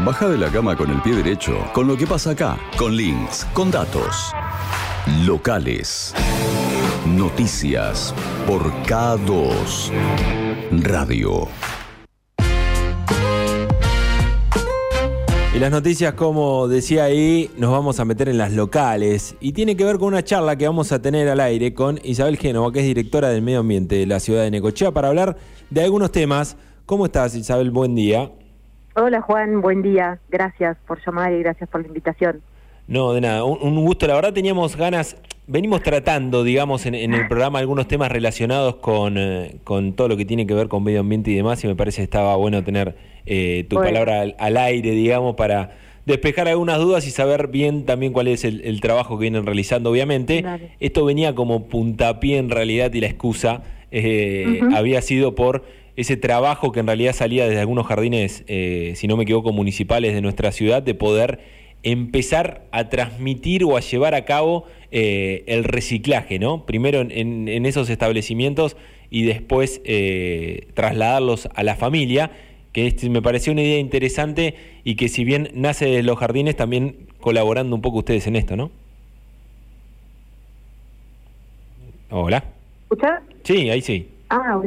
Baja de la cama con el pie derecho, con lo que pasa acá, con links, con datos. Locales. Noticias por K2 Radio. Y las noticias, como decía ahí, nos vamos a meter en las locales. Y tiene que ver con una charla que vamos a tener al aire con Isabel Génova, que es directora del medio ambiente de la ciudad de Necochea, para hablar de algunos temas. ¿Cómo estás, Isabel? Buen día. Hola, Juan. Buen día. Gracias por llamar y gracias por la invitación. No, de nada. Un, gusto. La verdad, teníamos ganas. Venimos tratando, digamos, en, el programa algunos temas relacionados con, eh, con todo lo que tiene que ver con medio ambiente y demás. Y me parece que estaba bueno tener eh, tu palabra al, aire, digamos, para despejar algunas dudas y saber bien también cuál es el, trabajo que vienen realizando, obviamente. Esto venía como puntapié en realidad y la excusa eh, había sido por ese trabajo que en realidad salía desde algunos jardines, eh, si no me equivoco, municipales de nuestra ciudad, de poder empezar a transmitir o a llevar a cabo el reciclaje, ¿no? Primero en, en, esos establecimientos y después trasladarlos a la familia que este, me pareció una idea interesante y que si bien nace de los jardines, también colaborando un poco ustedes en esto, ¿no? Hola. ¿Escuchás? Sí, ahí sí. Ah.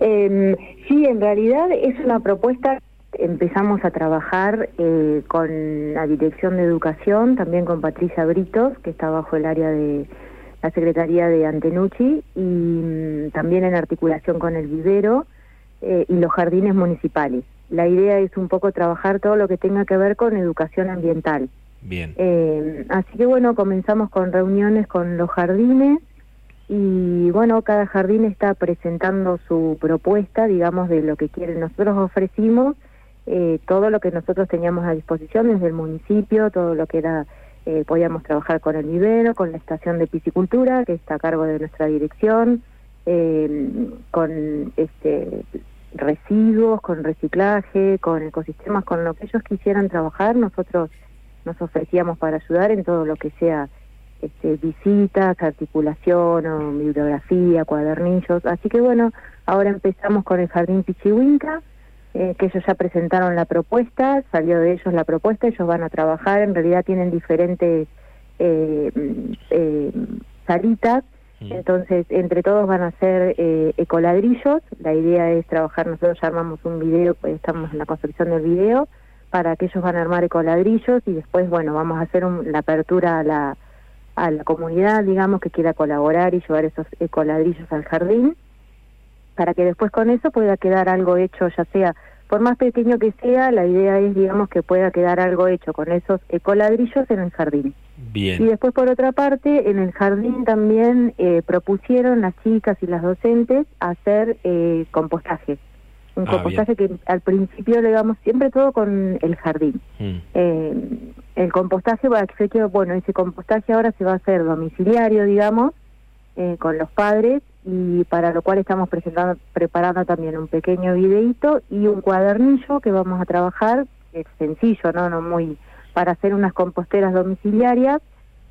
Em, sí, en realidad es una propuesta empezamos a trabajar eh, con la Dirección de Educación, también con Patricia Britos, que está bajo el área de la Secretaría de Antenucci, y mm, también en articulación con el vivero eh, y los jardines municipales. La idea es un poco trabajar todo lo que tenga que ver con educación ambiental. Bien. Eh, así que bueno, comenzamos con reuniones con los jardines y bueno, cada jardín está presentando su propuesta, digamos, de lo que quieren. Nosotros ofrecimos eh, todo lo que nosotros teníamos a disposición desde el municipio, todo lo que era, eh, podíamos trabajar con el vivero, con la estación de piscicultura, que está a cargo de nuestra dirección, eh, con este residuos, con reciclaje, con ecosistemas, con lo que ellos quisieran trabajar, nosotros nos ofrecíamos para ayudar en todo lo que sea este, visitas, articulación o bibliografía, cuadernillos. Así que bueno, ahora empezamos con el Jardín Pichihuinca, eh, que ellos ya presentaron la propuesta, salió de ellos la propuesta, ellos van a trabajar, en realidad tienen diferentes eh, eh, salitas entonces, entre todos van a eh, ecoladrillos. La idea es trabajar, nosotros ya armamos un video, pues estamos en la construcción del video, para que ellos van a armar ecoladrillos y después, bueno, vamos a hacer la apertura a la, a la comunidad, digamos, que quiera colaborar y llevar esos ecoladrillos al jardín, para que después con eso pueda quedar algo hecho, ya sea por más pequeño que sea, la idea es, digamos, que pueda quedar algo hecho con esos ecoladrillos en el jardín. Bien. Y después, por otra parte, en el jardín también eh, propusieron las chicas y las docentes hacer eh, compostaje. Un ah, compostaje que al principio le damos siempre todo con el jardín. Mm. Eh, el compostaje, bueno, ese compostaje ahora se va a hacer domiciliario, digamos, con los padres y para lo cual estamos presentando, preparando también un pequeño videito y un cuadernillo que vamos a trabajar, es sencillo, ¿no? no muy para hacer unas composteras domiciliarias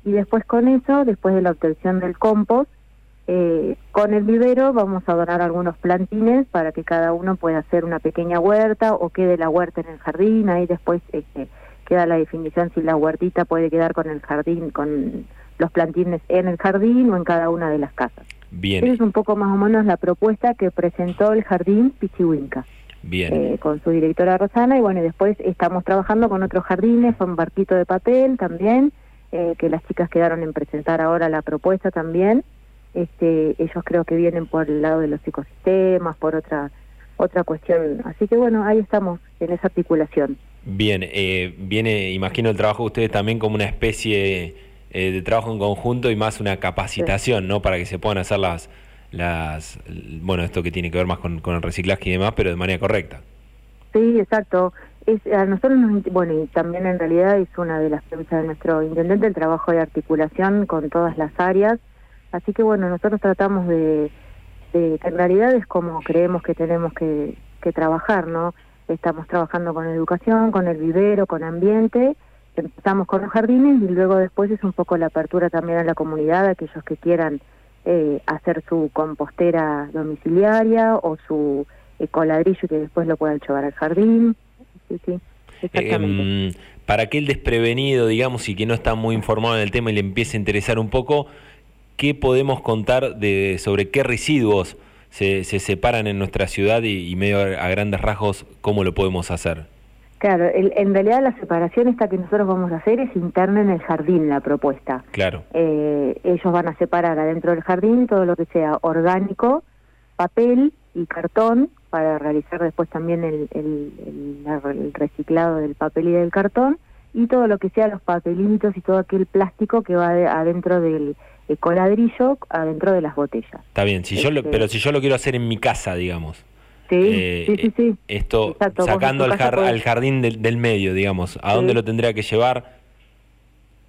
y después con eso, después de la obtención del compost, eh, con el vivero vamos a donar algunos plantines para que cada uno pueda hacer una pequeña huerta o quede la huerta en el jardín, ahí después este, queda la definición si la huertita puede quedar con el jardín, con los plantines en el jardín o en cada una de las casas. Bien. Esa es un poco más o menos la propuesta que presentó el Jardín Pichihuinca. Bien. Eh, con su directora Rosana y bueno, después estamos trabajando con otros jardines, con Barquito de Papel también, eh, que las chicas quedaron en presentar ahora la propuesta también. Este, ellos creo que vienen por el lado de los ecosistemas, por otra otra cuestión. Así que bueno, ahí estamos en esa articulación. Bien, eh, viene, imagino el trabajo de ustedes también como una especie eh, de trabajo en conjunto y más una capacitación, ¿no? Para que se puedan hacer las, las, bueno, esto que tiene que ver más con, con el reciclaje y demás, pero de manera correcta. Sí, exacto. Es, a nosotros, bueno, y también en realidad es una de las premisas de nuestro intendente el trabajo de articulación con todas las áreas. Así que bueno, nosotros tratamos de, de en realidad es como creemos que tenemos que, que trabajar, ¿no? Estamos trabajando con educación, con el vivero, con ambiente empezamos con los jardines y luego después es un poco la apertura también a la comunidad, aquellos que quieran eh, hacer su compostera domiciliaria o su ecoladrillo que después lo puedan llevar al jardín. Sí, sí. exactamente. Em, para aquel desprevenido, digamos, y que no está muy informado en el tema y le empiece a interesar un poco, ¿qué podemos contar de sobre qué residuos se, se separan en nuestra ciudad y, medio a, grandes rasgos cómo lo podemos hacer? Claro, en realidad la separación esta que nosotros vamos a hacer es interna en el jardín, la propuesta. Claro. Eh, ellos van a separar adentro del jardín todo lo que sea orgánico, papel y cartón, para realizar después también el, el, reciclado del papel y del cartón, y todo lo que sea los papelitos y todo aquel plástico que va adentro del coladrillo, adentro de las botellas. Está bien, si yo lo, este pero si yo lo quiero hacer en mi casa, digamos. Sí, eh, sí, sí, Esto sacando al, jardín del, medio, digamos, ¿a dónde lo tendría que llevar?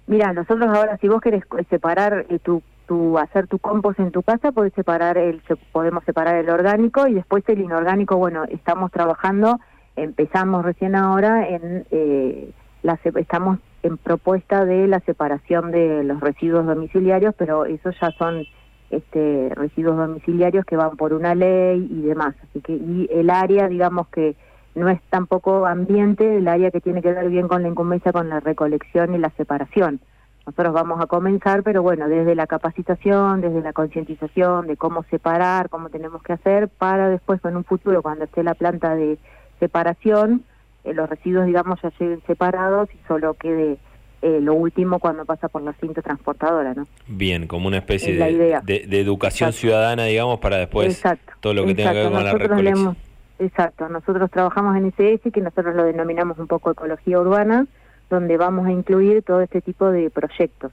Mira, nosotros ahora, si vos querés separar eh, tu tu hacer tu compost en tu casa podés separar el podemos separar el orgánico y después el inorgánico bueno estamos trabajando empezamos recién ahora en eh, la estamos en propuesta de la separación de los residuos domiciliarios pero esos ya son este residuos domiciliarios que van por una ley y demás. Así que y el área digamos que no es tampoco ambiente el área que tiene que ver bien con la incumbencia con la recolección y la separación. Nosotros vamos a comenzar, pero bueno, desde la capacitación, desde la concientización de cómo separar, cómo tenemos que hacer, para después en un futuro, cuando esté la planta de separación, eh, los residuos, digamos, ya lleguen separados y solo quede eh, lo último cuando pasa por la cinta transportadora, ¿no? Bien, como una especie de, de, educación ciudadana, digamos, para después todo lo que tenga que ver con la recolección. exacto, nosotros trabajamos en ese que nosotros lo denominamos un poco ecología urbana, donde vamos a incluir todo este tipo de proyectos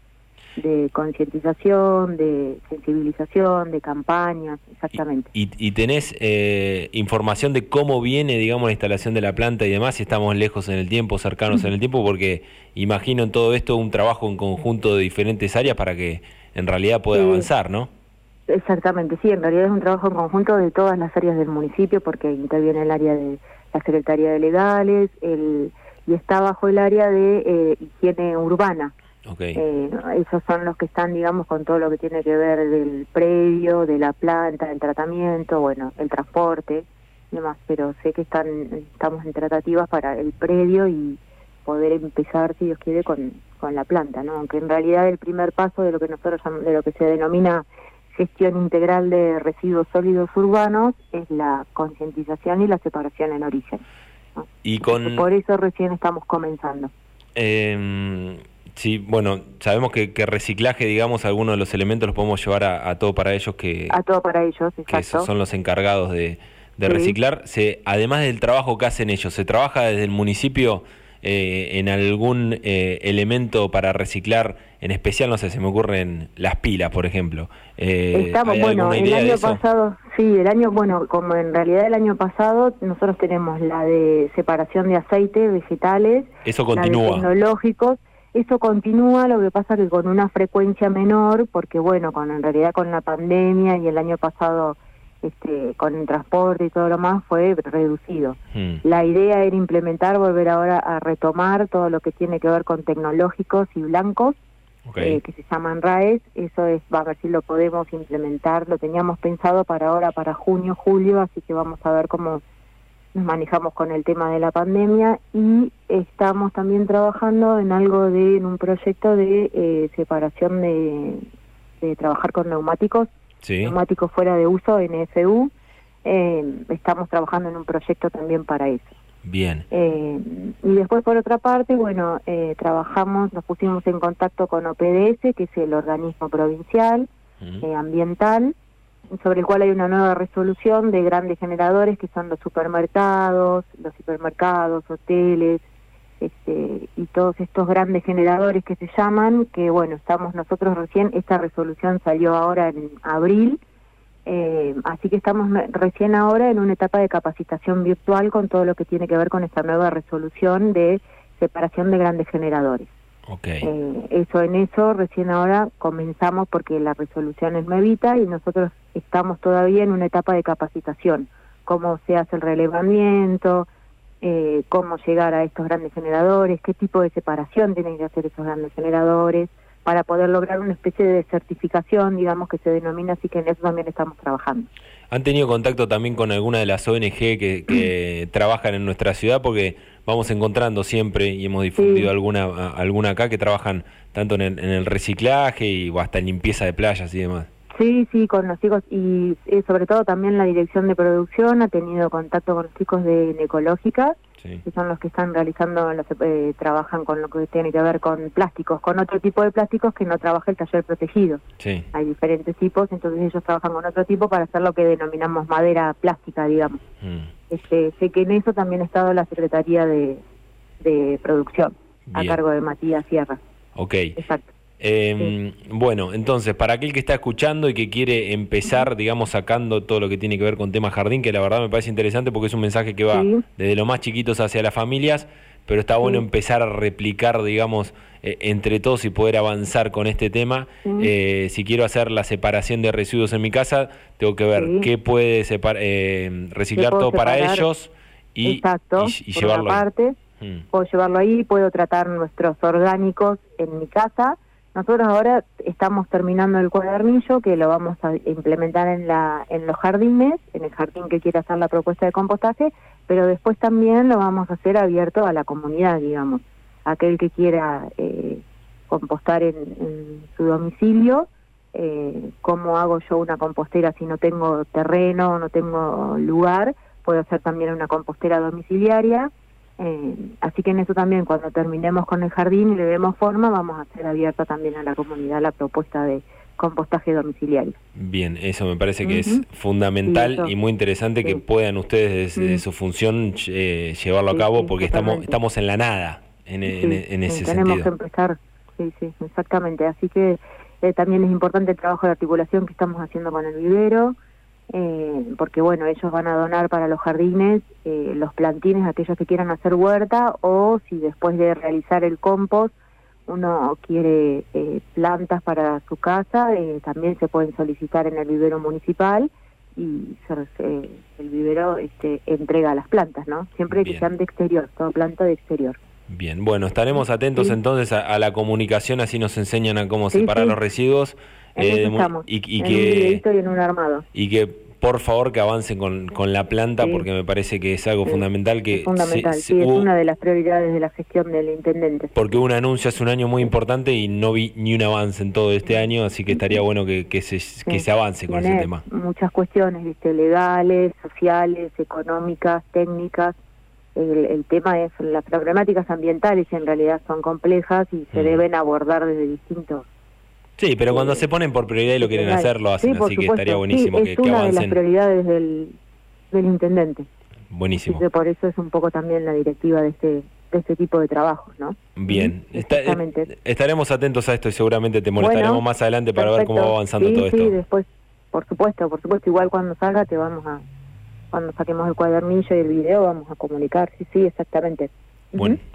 de concientización, de sensibilización, de campañas, exactamente. ¿Y, y tenés eh, información de cómo viene, digamos, la instalación de la planta y demás, si estamos lejos en el tiempo, cercanos en el tiempo? Porque imagino en todo esto un trabajo en conjunto de diferentes áreas para que en realidad pueda avanzar, ¿no? Exactamente, sí, en realidad es un trabajo en conjunto de todas las áreas del municipio porque interviene el área de la Secretaría de Legales, el y está bajo el área de eh, higiene urbana. Eh, esos son los que están, digamos, con todo lo que tiene que ver del predio, de la planta, del tratamiento, bueno, el transporte y demás, pero sé que están estamos en tratativas para el predio y poder empezar, si Dios quiere, con, con la planta, ¿no? Aunque en realidad el primer paso de lo que nosotros de lo que se denomina gestión integral de residuos sólidos urbanos es la concientización y la separación en origen. Y con... Por eso recién estamos comenzando. Eh, sí, bueno, sabemos que, que, reciclaje, digamos, algunos de los elementos los podemos llevar a, todo para ellos que... A todo para ellos, exacto. Que son los encargados de, de reciclar. Se, además del trabajo que hacen ellos, ¿se trabaja desde el municipio eh, en algún eh, elemento para reciclar, en especial, no sé, se me ocurren las pilas, por ejemplo. Eh, Estamos, bueno, el año pasado, sí, el año, bueno, como en realidad el año pasado nosotros tenemos la de separación de aceite, vegetales, eso continúa. tecnológicos, eso continúa, lo que pasa que con una frecuencia menor, porque bueno, con en realidad con la pandemia y el año pasado este, con el transporte y todo lo más fue reducido. Hmm. La idea era implementar, volver ahora a retomar todo lo que tiene que ver con tecnológicos y blancos, eh, que se llaman RAES, eso es, va a ver si lo podemos implementar, lo teníamos pensado para ahora, para junio, julio, así que vamos a ver cómo nos manejamos con el tema de la pandemia y estamos también trabajando en algo de, en un proyecto de eh, separación de, de trabajar con neumáticos neumáticos fuera de uso, NFU. Eh, estamos trabajando en un proyecto también para eso. Bien. Eh, y después, por otra parte, bueno, eh, trabajamos, nos pusimos en contacto con OPDS, que es el organismo provincial ambiental, sobre el cual hay una nueva resolución de grandes generadores que son los supermercados, los supermercados, hoteles, este, y todos estos grandes generadores que se llaman, que bueno, estamos nosotros recién, esta resolución salió ahora en abril, eh, así que estamos recién ahora en una etapa de capacitación virtual con todo lo que tiene que ver con esta nueva resolución de separación de grandes generadores. Okay. Eh, eso en eso recién ahora comenzamos porque la resolución es nuevita y nosotros estamos todavía en una etapa de capacitación, cómo se hace el relevamiento, eh, cómo llegar a estos grandes generadores, qué tipo de separación tienen que hacer esos grandes generadores, para poder lograr una especie de certificación, digamos, que se denomina así que en eso también estamos trabajando. ¿Han tenido contacto también con alguna de las ONG que, que trabajan en nuestra ciudad? Porque vamos encontrando siempre y hemos difundido alguna alguna acá que trabajan tanto en el, reciclaje y hasta en limpieza de playas y demás. Sí, sí, con los chicos y eh, sobre todo también la dirección de producción ha tenido contacto con los chicos de Ecológica, que son los que están realizando, los, eh, trabajan con lo que tiene que ver con plásticos, con otro tipo de plásticos que no trabaja el taller protegido. Sí. Hay diferentes tipos, entonces ellos trabajan con otro tipo para hacer lo que denominamos madera plástica, digamos. Mm. Este, sé que en eso también ha estado la Secretaría de, de Producción, a cargo de Matías Sierra. Ok. Exacto. Eh, Bueno, entonces, para aquel que está escuchando y que quiere empezar, digamos, sacando todo lo que tiene que ver con tema jardín, que la verdad me parece interesante porque es un mensaje que va desde los más chiquitos hacia las familias, pero está bueno empezar a replicar, digamos, eh, entre todos y poder avanzar con este tema. Eh, si quiero hacer la separación de residuos en mi casa, tengo que ver qué puede eh, reciclar todo para ellos y, llevarlo ahí. Mm. Puedo llevarlo ahí, puedo tratar nuestros orgánicos en mi casa nosotros ahora estamos terminando el cuadernillo que lo vamos a implementar en, la, en los jardines, en el jardín que quiera hacer la propuesta de compostaje, pero después también lo vamos a hacer abierto a la comunidad, digamos. Aquel que quiera eh, compostar en, su domicilio, eh, cómo hago yo una compostera si no tengo terreno, no tengo lugar, puedo hacer también una compostera domiciliaria eh, así que en eso también, cuando terminemos con el jardín y le demos forma, vamos a hacer abierta también a la comunidad la propuesta de compostaje domiciliario. Bien, eso me parece que es fundamental y muy interesante que puedan ustedes desde su función eh, llevarlo a cabo porque estamos estamos en la nada en, en, ese tenemos que empezar, sí, sí, exactamente. Así que eh, también es importante el trabajo de articulación que estamos haciendo con el vivero, eh, porque bueno, ellos van a donar para los jardines eh, los plantines aquellos que quieran hacer huerta o si después de realizar el compost uno quiere eh, plantas para su casa, también se pueden solicitar en el vivero municipal y el vivero este, entrega las plantas, ¿no? Siempre que sean de exterior, toda planta de exterior. Bien, bueno, estaremos atentos entonces a, la comunicación, así nos enseñan a cómo separar los residuos. Eh, y, y, que, en un armado. y que por favor que avancen con, con la planta porque me parece que es algo fundamental que fundamental sí es una de las prioridades de la gestión del intendente. Porque un anuncio hace un año muy importante y no vi ni un avance en todo este año así que estaría bueno que, que se que se avance con ese tema. muchas cuestiones ¿viste? legales sociales económicas técnicas el, tema es las problemáticas ambientales en realidad son complejas y se mm. deben abordar desde distintos Sí, pero cuando se ponen por prioridad y lo quieren hacer, lo hacen, así que estaría buenísimo que, es una de las prioridades del, del intendente. Buenísimo. por eso es un poco también la directiva de este, de este tipo de trabajos, ¿no? Bien, eh, estaremos atentos a esto y seguramente te molestaremos más adelante para ver cómo va avanzando todo esto. Sí, después, por supuesto, por supuesto, igual cuando salga te vamos a, cuando saquemos el cuadernillo y el video vamos a comunicar, sí, sí, exactamente.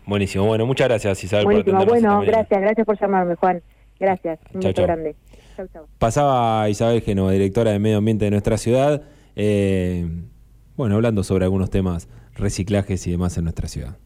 Buenísimo, bueno, muchas gracias Isabel buenísimo. por Bueno, gracias, gracias por llamarme Juan. Gracias, un beso grande. Pasaba Isabel Genova, directora de Medio Ambiente de nuestra ciudad, eh, bueno, hablando sobre algunos temas, reciclajes y demás en nuestra ciudad.